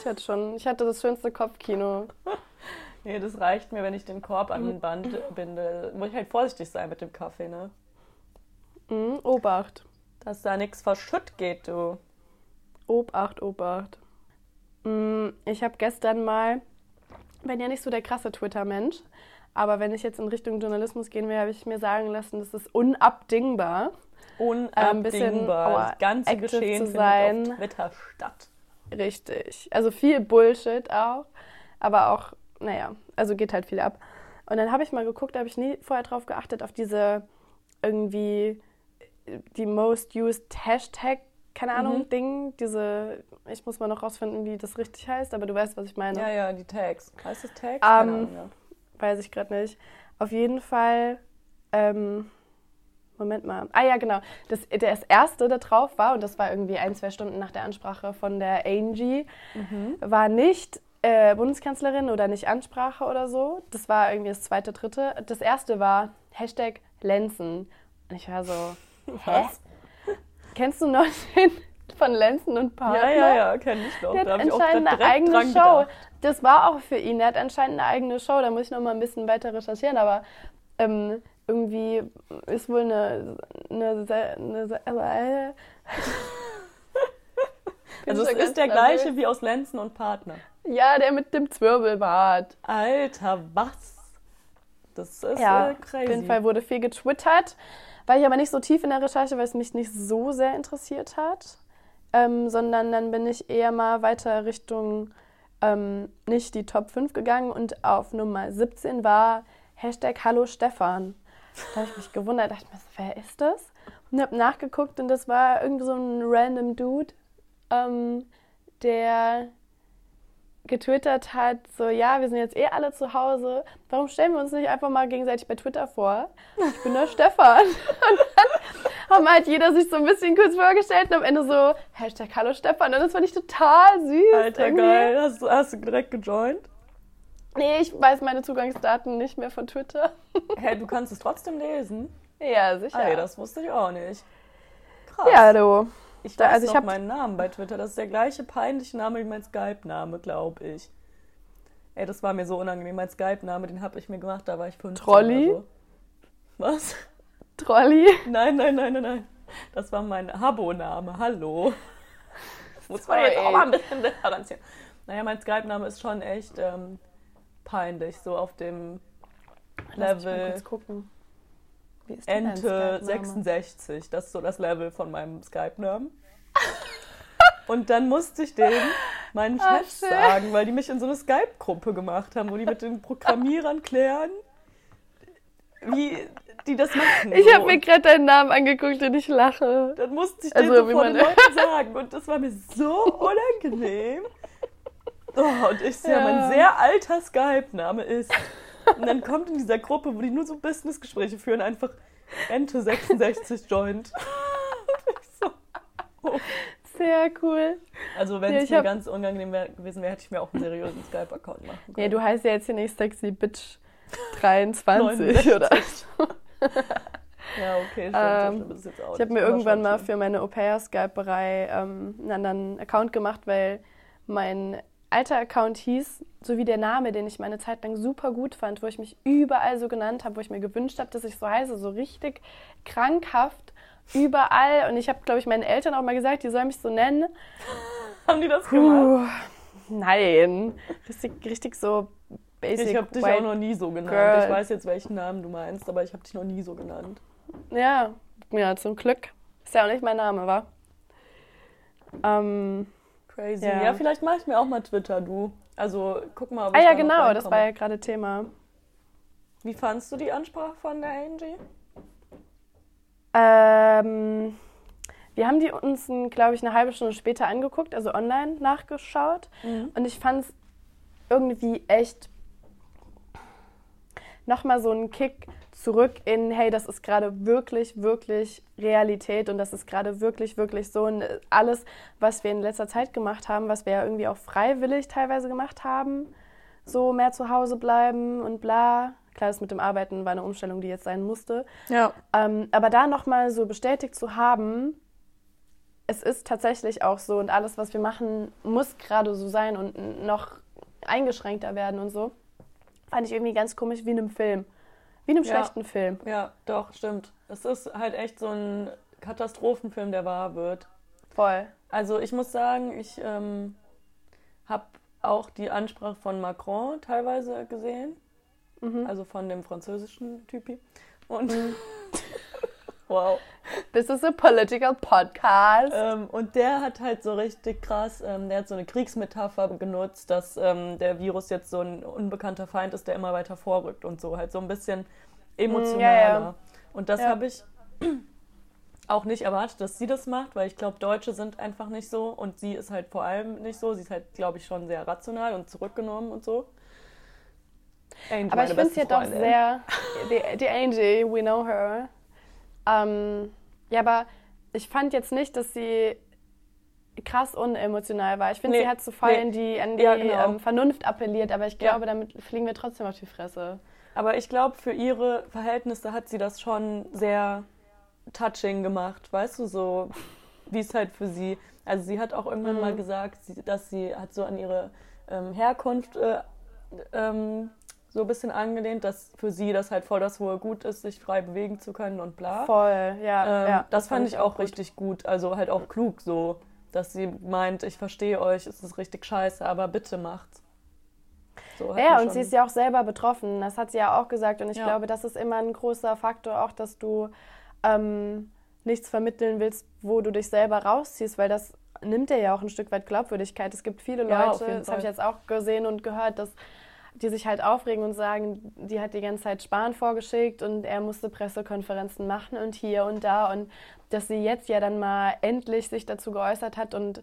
Ich hatte schon, ich hatte das schönste Kopfkino. [laughs] Nee, das reicht mir, wenn ich den Korb an ein Band binde. Muss ich halt vorsichtig sein mit dem Kaffee, ne? Mhm, Obacht. Dass da nichts verschütt geht, du. Obacht, Obacht. Mm, Ich habe gestern mal, bin ja nicht so der krasse Twitter-Mensch, aber wenn ich jetzt in Richtung Journalismus gehen will, habe ich mir sagen lassen, das ist unabdingbar. ein bisschen, Unabdingbar. oh, das ganze Geschehen zu sein. findet auf Twitter statt. Richtig. Also viel Bullshit auch, aber auch, naja, also geht halt viel ab. Und dann habe ich mal geguckt, da habe ich nie vorher drauf geachtet, auf diese irgendwie die most used Hashtag, keine Ahnung, Mhm. Ding. Diese, ich muss mal noch rausfinden, wie das richtig heißt, aber du weißt, was ich meine. Ja, ja, die Tags. Heißt das Tags? Ähm, Ahnung, ja. Weiß ich gerade nicht. Auf jeden Fall, ähm, Moment mal. Ah ja, genau. Das, das erste da drauf war, und das war irgendwie ein, zwei Stunden nach der Ansprache von der Angie, Mhm. war nicht äh, Bundeskanzlerin oder nicht Ansprache oder so. Das war irgendwie das zweite, dritte. Das erste war Hashtag Lenzen. Und ich war so, [laughs] hä? Was? Kennst du noch den von Lenzen und Partner? Ja, ja, ja, kenne ich doch. Der hat Da auch anscheinend eine eigene Show. gedacht. Das war auch für ihn. Er hat anscheinend eine eigene Show. Da muss ich noch mal ein bisschen weiter recherchieren. Aber ähm, irgendwie ist wohl eine. eine, eine, eine [laughs] Also es ist der nervös. gleiche wie aus Lenzen und Partner. ja, der mit dem Zwirbelbart. Alter, was? Das ist Ja, äh, crazy. auf jeden Fall wurde viel getwittert. War ich aber nicht so tief in der Recherche, weil es mich nicht so sehr interessiert hat. Ähm, sondern dann bin ich eher mal weiter Richtung ähm, nicht die Top 5 gegangen und auf Nummer 17 war Hashtag Hallo Stefan. Da habe ich mich gewundert, dachte mir, so, wer ist das? Und habe nachgeguckt und das war irgendwie so ein random Dude, ähm, der getwittert hat, so, ja, wir sind jetzt eh alle zu Hause, warum stellen wir uns nicht einfach mal gegenseitig bei Twitter vor? Ich bin der Stefan. [laughs] Und dann haben halt jeder sich so ein bisschen kurz vorgestellt und am Ende so, Hashtag Hallo Stefan. Und das fand ich total süß. Alter, irgendwie. geil. Hast, hast du direkt gejoint? Nee, ich weiß meine Zugangsdaten nicht mehr von Twitter. [laughs] Hä, du kannst es trotzdem lesen? Ja, sicher. Ey, das wusste ich auch nicht. Krass. ja, du. ich da- weiß also ich noch hab- meinen Namen bei Twitter. Das ist der gleiche peinliche Name wie mein Skype-Name, glaube ich. Ey, das war mir so unangenehm. Mein Skype-Name, den habe ich mir gemacht, da war ich 15 Trolli? so. Was? Trolli. Nein, nein, nein, nein, nein. Das war mein Habo-Name. Hallo. [laughs] Muss man jetzt auch mal ein bisschen differenzieren. Naja, mein Skype-Name ist schon echt ähm, peinlich. So auf dem Lass Level kurz gucken. Wie ist Ente Skype-Name? 66. Das ist so das Level von meinem Skype-Namen. Und dann musste ich den meinen Ach, Chefs sagen, weil die mich in so eine Skype-Gruppe gemacht haben, wo die mit den Programmierern klären, wie die das machen. Ich so. habe mir gerade deinen Namen angeguckt und ich lache. Dann musste ich Also, den so vor den [laughs] Leuten sagen. Und das war mir so unangenehm. Oh, und ich sehe, Ja. mein sehr alter Skype-Name ist. Und dann kommt in dieser Gruppe, wo die nur so Businessgespräche führen, einfach Ente 66 joint. [laughs] So, oh. Sehr cool. Also wenn Ja, es ich mir hab- ganz unangenehm wär, gewesen wäre, hätte ich mir auch einen seriösen Skype-Account machen können. Nee, du heißt ja jetzt hier nicht Sexy Bitch 23 69. [laughs] oder so. Ja, okay, stimmt. Ähm, Ich habe mir irgendwann mal für meine Au-pair-Skyperei ähm, einen anderen Account gemacht, weil mein alter Account hieß, so wie der Name, den ich meine Zeit lang super gut fand, wo ich mich überall so genannt habe, wo ich mir gewünscht habe, dass ich so heiße, so richtig krankhaft überall. Und ich habe, glaube ich, meinen Eltern auch mal gesagt, die sollen mich so nennen. [laughs] Haben die das gemacht? Puh, nein, richtig, richtig so basic. Ich habe dich auch noch nie so genannt. Girl. Ich weiß jetzt, welchen Namen du meinst, aber ich habe dich noch nie so genannt. Ja, ja, zum Glück. Ist ja auch nicht mein Name, wa? Ähm, Crazy. Ja. Ja, vielleicht mache ich mir auch mal Twitter, du. Also guck mal, ob ah ich ja, da noch genau, das war ja gerade Thema. Wie fandst du die Ansprache von der Angie? Ähm, wir haben die uns, glaube ich, eine halbe Stunde später angeguckt, also online nachgeschaut. Und ich fand es irgendwie echt nochmal so einen Kick zurück in, hey, das ist gerade wirklich, wirklich Realität und das ist gerade wirklich, wirklich so. Und alles, was wir in letzter Zeit gemacht haben, was wir ja irgendwie auch freiwillig teilweise gemacht haben, so mehr zu Hause bleiben und bla. Klar, das mit dem Arbeiten war eine Umstellung, die jetzt sein musste. Ja. Ähm, aber da nochmal so bestätigt zu haben, es ist tatsächlich auch so und alles, was wir machen, muss gerade so sein und noch eingeschränkter werden und so, fand ich irgendwie ganz komisch wie in einem Film. Wie in einem Ja. schlechten Film. Ja, doch, stimmt. Es ist halt echt so ein Katastrophenfilm, der wahr wird. Voll. Also ich muss sagen, ich ähm, habe auch die Ansprache von Macron teilweise gesehen. Mhm. Also von dem französischen Typi. Und [laughs] wow. This is a political podcast. Ähm, und der hat halt so richtig krass, ähm, der hat so eine Kriegsmetapher genutzt, dass ähm, der Virus jetzt so ein unbekannter Feind ist, der immer weiter vorrückt und so. Halt so ein bisschen emotionaler. ja. Und das Ja. habe ich [clears throat] auch nicht erwartet, dass sie das macht, weil ich glaube, Deutsche sind einfach nicht so und sie ist halt vor allem nicht so. Sie ist halt, glaube ich, schon sehr rational und zurückgenommen und so. Angie, Aber ich finde beste sie doch sehr, die, die Angie, we know her. Ähm, ja, aber ich fand jetzt nicht, dass sie krass unemotional war. Ich finde, Nee, sie hat so voll nee. in die, an die Ja, genau. ähm, Vernunft appelliert, aber ich Ja. glaube, damit fliegen wir trotzdem auf die Fresse. Aber ich glaube, für ihre Verhältnisse hat sie das schon sehr touching gemacht, weißt du, so wie es halt für sie. Also sie hat auch irgendwann Mhm. mal gesagt, dass sie hat so an ihre ähm, Herkunft äh, ähm, so ein bisschen angelehnt, dass für sie das halt voll das hohe Gut ist, sich frei bewegen zu können und bla. Voll, ja. Ähm, ja das fand ich auch gut. richtig gut, also halt auch klug so, dass sie meint, ich verstehe euch, es ist richtig scheiße, aber bitte macht's. So, Ja, und sie ist ja auch selber betroffen. Das hat sie ja auch gesagt. Und ich Ja. glaube, das ist immer ein großer Faktor, auch dass du ähm, nichts vermitteln willst, wo du dich selber rausziehst, weil das nimmt dir ja auch ein Stück weit Glaubwürdigkeit. Es gibt viele Ja, Leute, jeden das habe ich jetzt auch gesehen und gehört, dass die sich halt aufregen und sagen, die hat die ganze Zeit Spahn vorgeschickt und er musste Pressekonferenzen machen und hier und da und dass sie jetzt ja dann mal endlich sich dazu geäußert hat und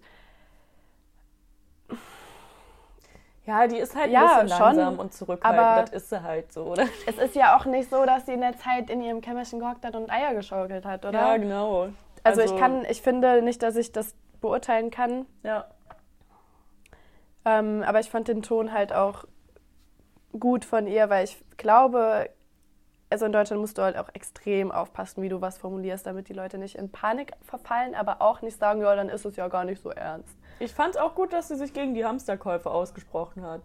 Ja, die ist halt Ja, ein bisschen schon, langsam und zurückhaltend. aber- das ist sie halt so, oder? es ist ja auch nicht so, dass sie in der Zeit in ihrem Kämmerchen gehockt hat und Eier geschaukelt hat, oder? Ja, genau. Also, ich kann, ich finde nicht, dass ich das beurteilen kann, Ja, ähm, aber ich fand den Ton halt auch gut von ihr, weil ich glaube, also in Deutschland musst du halt auch extrem aufpassen, wie du was formulierst, damit die Leute nicht in Panik verfallen, aber auch nicht sagen, ja, dann ist es ja gar nicht so ernst. ich fand auch gut, dass sie sich gegen die Hamsterkäufe ausgesprochen hat.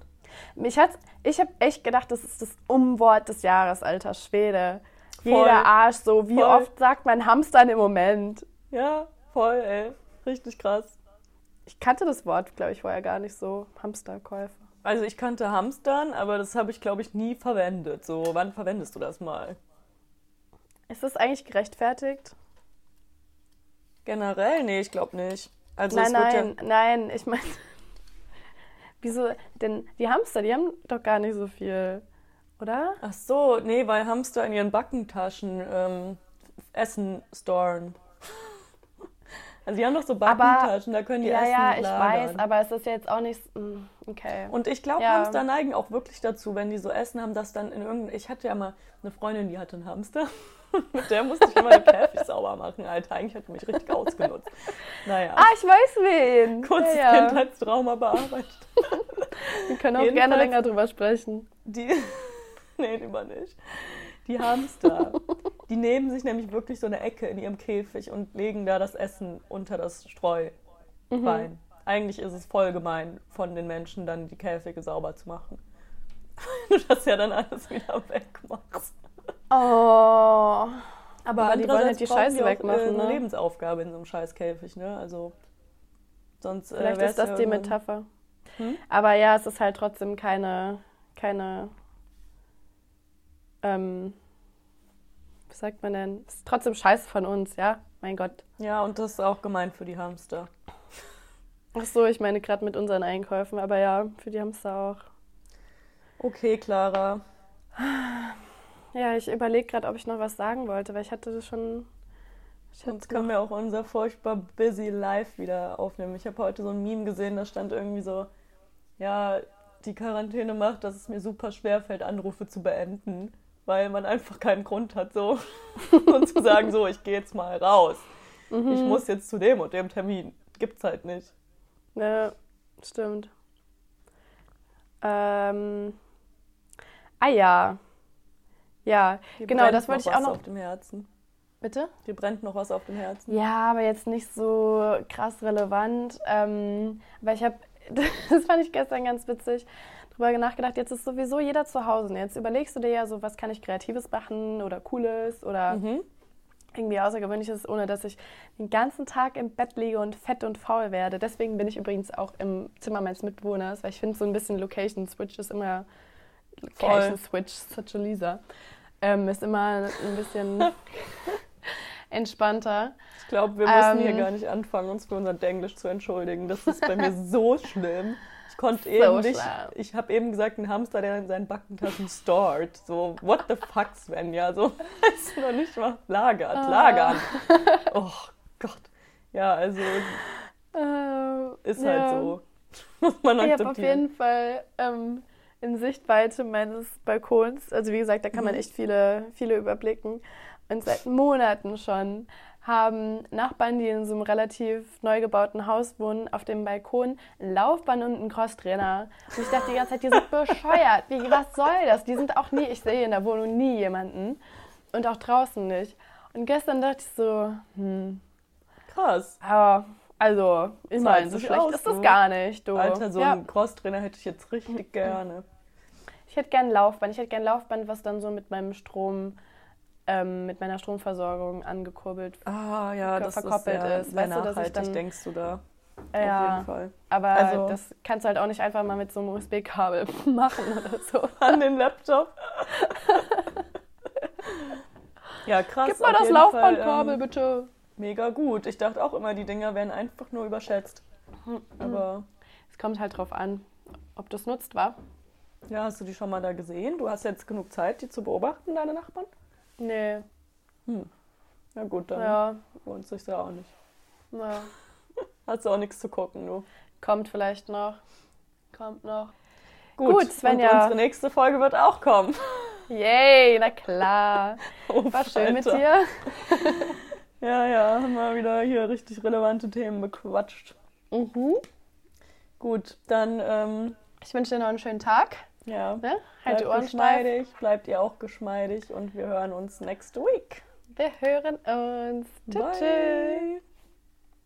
Mich hat's, ich habe echt gedacht, das ist das Umwort des Jahres, alter Schwede. Voll. Jeder Arsch so. Wie Voll. oft sagt man Hamstern im Moment? Ja, voll, ey. Richtig krass. Ich kannte das Wort, glaube ich, vorher gar nicht so. Hamsterkäufe. Also ich kannte Hamstern, aber das habe ich, glaube ich, nie verwendet. So, wann verwendest du das mal? Ist das eigentlich gerechtfertigt? Generell? Nee, ich glaube nicht. Also nein, es wird nein, nein. Ich meine, [laughs] wieso? Denn die Hamster, die haben doch gar nicht so viel. oder? Ach so, nee, weil Hamster in ihren Backentaschen ähm, Essen storen. [laughs] Also die haben doch so Backentaschen, da können die ja, Essen ja, ich lagern. weiß, aber es ist jetzt auch nicht. mm, Okay. Und ich glaube, Ja. Hamster neigen auch wirklich dazu, wenn die so Essen haben, dass dann in irgendein... Ich hatte ja mal eine Freundin, die hatte einen Hamster. [laughs] Mit der musste ich immer den Käfig [laughs] sauber machen, Alter. Eigentlich hat mich richtig ausgenutzt. Naja, ah, ich weiß wen. kurzes ja, ja. Kindheitstrauma bearbeitet. [laughs] Wir können auch gerne Jedenfalls- länger drüber sprechen. Die... nee, lieber nicht. Die Hamster, die nehmen sich nämlich wirklich so eine Ecke in ihrem Käfig und legen da das Essen unter das Streu Mhm. Eigentlich ist es voll gemein von den Menschen, dann die Käfige sauber zu machen. [laughs] Weil du das ja dann alles wieder wegmachst. Oh. Aber die wollen halt die Scheiße die auch, wegmachen, äh, eine ne? Lebensaufgabe in so einem scheiß Käfig, ne? Also sonst äh, Vielleicht wär's ist das ja die Metapher. Hm? Aber ja, es ist halt trotzdem keine, keine, ähm, wie sagt man denn? Es ist trotzdem Scheiße von uns, ja? Mein Gott. Ja, und das ist auch gemein für die Hamster. Ach so, ich meine gerade mit unseren Einkäufen, aber ja, für die Hamster auch. Okay, Clara. Ja, ich überlege gerade, ob ich noch was sagen wollte, weil ich hatte das schon. Ich Sonst können wir auch unser furchtbar busy Live wieder aufnehmen. Ich habe heute so ein Meme gesehen, da stand irgendwie so, ja, die Quarantäne macht, dass es mir super schwer fällt, Anrufe zu beenden, weil man einfach keinen Grund hat, so [laughs] und zu sagen, so, ich gehe jetzt mal raus. Ich Mhm. muss jetzt zu dem und dem Termin. Gibt's halt nicht. Ja, stimmt. Ähm, ah ja. Ja, Dir genau, das wollte ich auch noch. auf dem Herzen. Bitte? Dir brennt noch was auf dem Herzen. Ja, aber jetzt nicht so krass relevant. Ähm, aber ich habe, [laughs] das fand ich gestern ganz witzig, drüber nachgedacht, jetzt ist sowieso jeder zu Hause. Und jetzt überlegst du dir ja so, was kann ich Kreatives machen oder Cooles oder Mhm. Irgendwie Außergewöhnliches, ohne dass ich den ganzen Tag im Bett liege und fett und faul werde. Deswegen bin ich übrigens auch im Zimmer meines Mitbewohners, weil ich finde, so ein bisschen Location Switch ist immer. Location Switch, such a Lisa. Ähm, ist immer ein bisschen [laughs] entspannter. Ich glaube, wir müssen hier Ähm. gar nicht anfangen, uns für unser Denglisch zu entschuldigen. Das ist bei mir so [laughs] schlimm. Ich konnte So eben nicht. schlimm. Ich habe eben gesagt, ein Hamster, der in seinen Backentaschen stort. So, what the fuck, Svenja? So, [laughs] weißt du noch nicht mal lagert, Ah. lagern. Oh Gott. Ja, also Ähm, ist ja. halt so. [laughs] Muss man Ich habe auf akzeptieren. jeden Fall ähm, in Sichtweite meines Balkons, also wie gesagt, da kann man Mhm. echt viele, viele überblicken. Und seit Monaten schon haben Nachbarn, die in so einem relativ neu gebauten Haus wohnen, auf dem Balkon ein Laufband und einen Crosstrainer. Und ich dachte die ganze Zeit, die sind [laughs] bescheuert. Wie, was soll das? Die sind auch nie, ich sehe in der Wohnung nie jemanden. Und auch draußen nicht. Und gestern dachte ich so, hm, Krass. ja, also, ich meine, so schlecht aus, ist das gar nicht. Du. Alter, so ja. einen Crosstrainer hätte ich jetzt richtig [clears throat] gerne. Ich hätte gern Laufband. Ich hätte gern Laufband, was dann so mit meinem Strom, ähm, mit meiner Stromversorgung angekurbelt. Ah ja, das ist verkoppelt ja ist. Weißt du, dass ich dann- denkst du da. Auf Ja, jeden Fall. aber Also- das kannst du halt auch nicht einfach mal mit so einem USB-Kabel [laughs] machen oder so. [laughs] an den Laptop. [laughs] ja, krass. Gib mal auf das Laufbandkabel, ähm, bitte. Mega gut. Ich dachte auch immer, die Dinger werden einfach nur überschätzt. Mhm. Aber Es kommt halt drauf an, ob du es nutzt, wa? ja, hast du die schon mal da gesehen? Du hast jetzt genug Zeit, die zu beobachten, deine Nachbarn? Nee, Ja gut, dann ja, lohnt sich ja auch nicht. ja. [laughs] Hast du auch nichts zu gucken, du. Kommt vielleicht noch. Kommt noch. Gut, Gut, Svenja. Und unsere nächste Folge wird auch kommen. [laughs] Yay, na klar. Uff, [laughs] War schön mit dir. Ja, ja, haben wir wieder hier richtig relevante Themen bequatscht. Mhm. Gut, dann, ähm, Ich wünsche dir noch einen schönen Tag. Ja, Ne? Halt bleibt Ohren steif. geschmeidig, bleibt ihr auch geschmeidig und wir hören uns next week. Wir hören uns. Tschüss.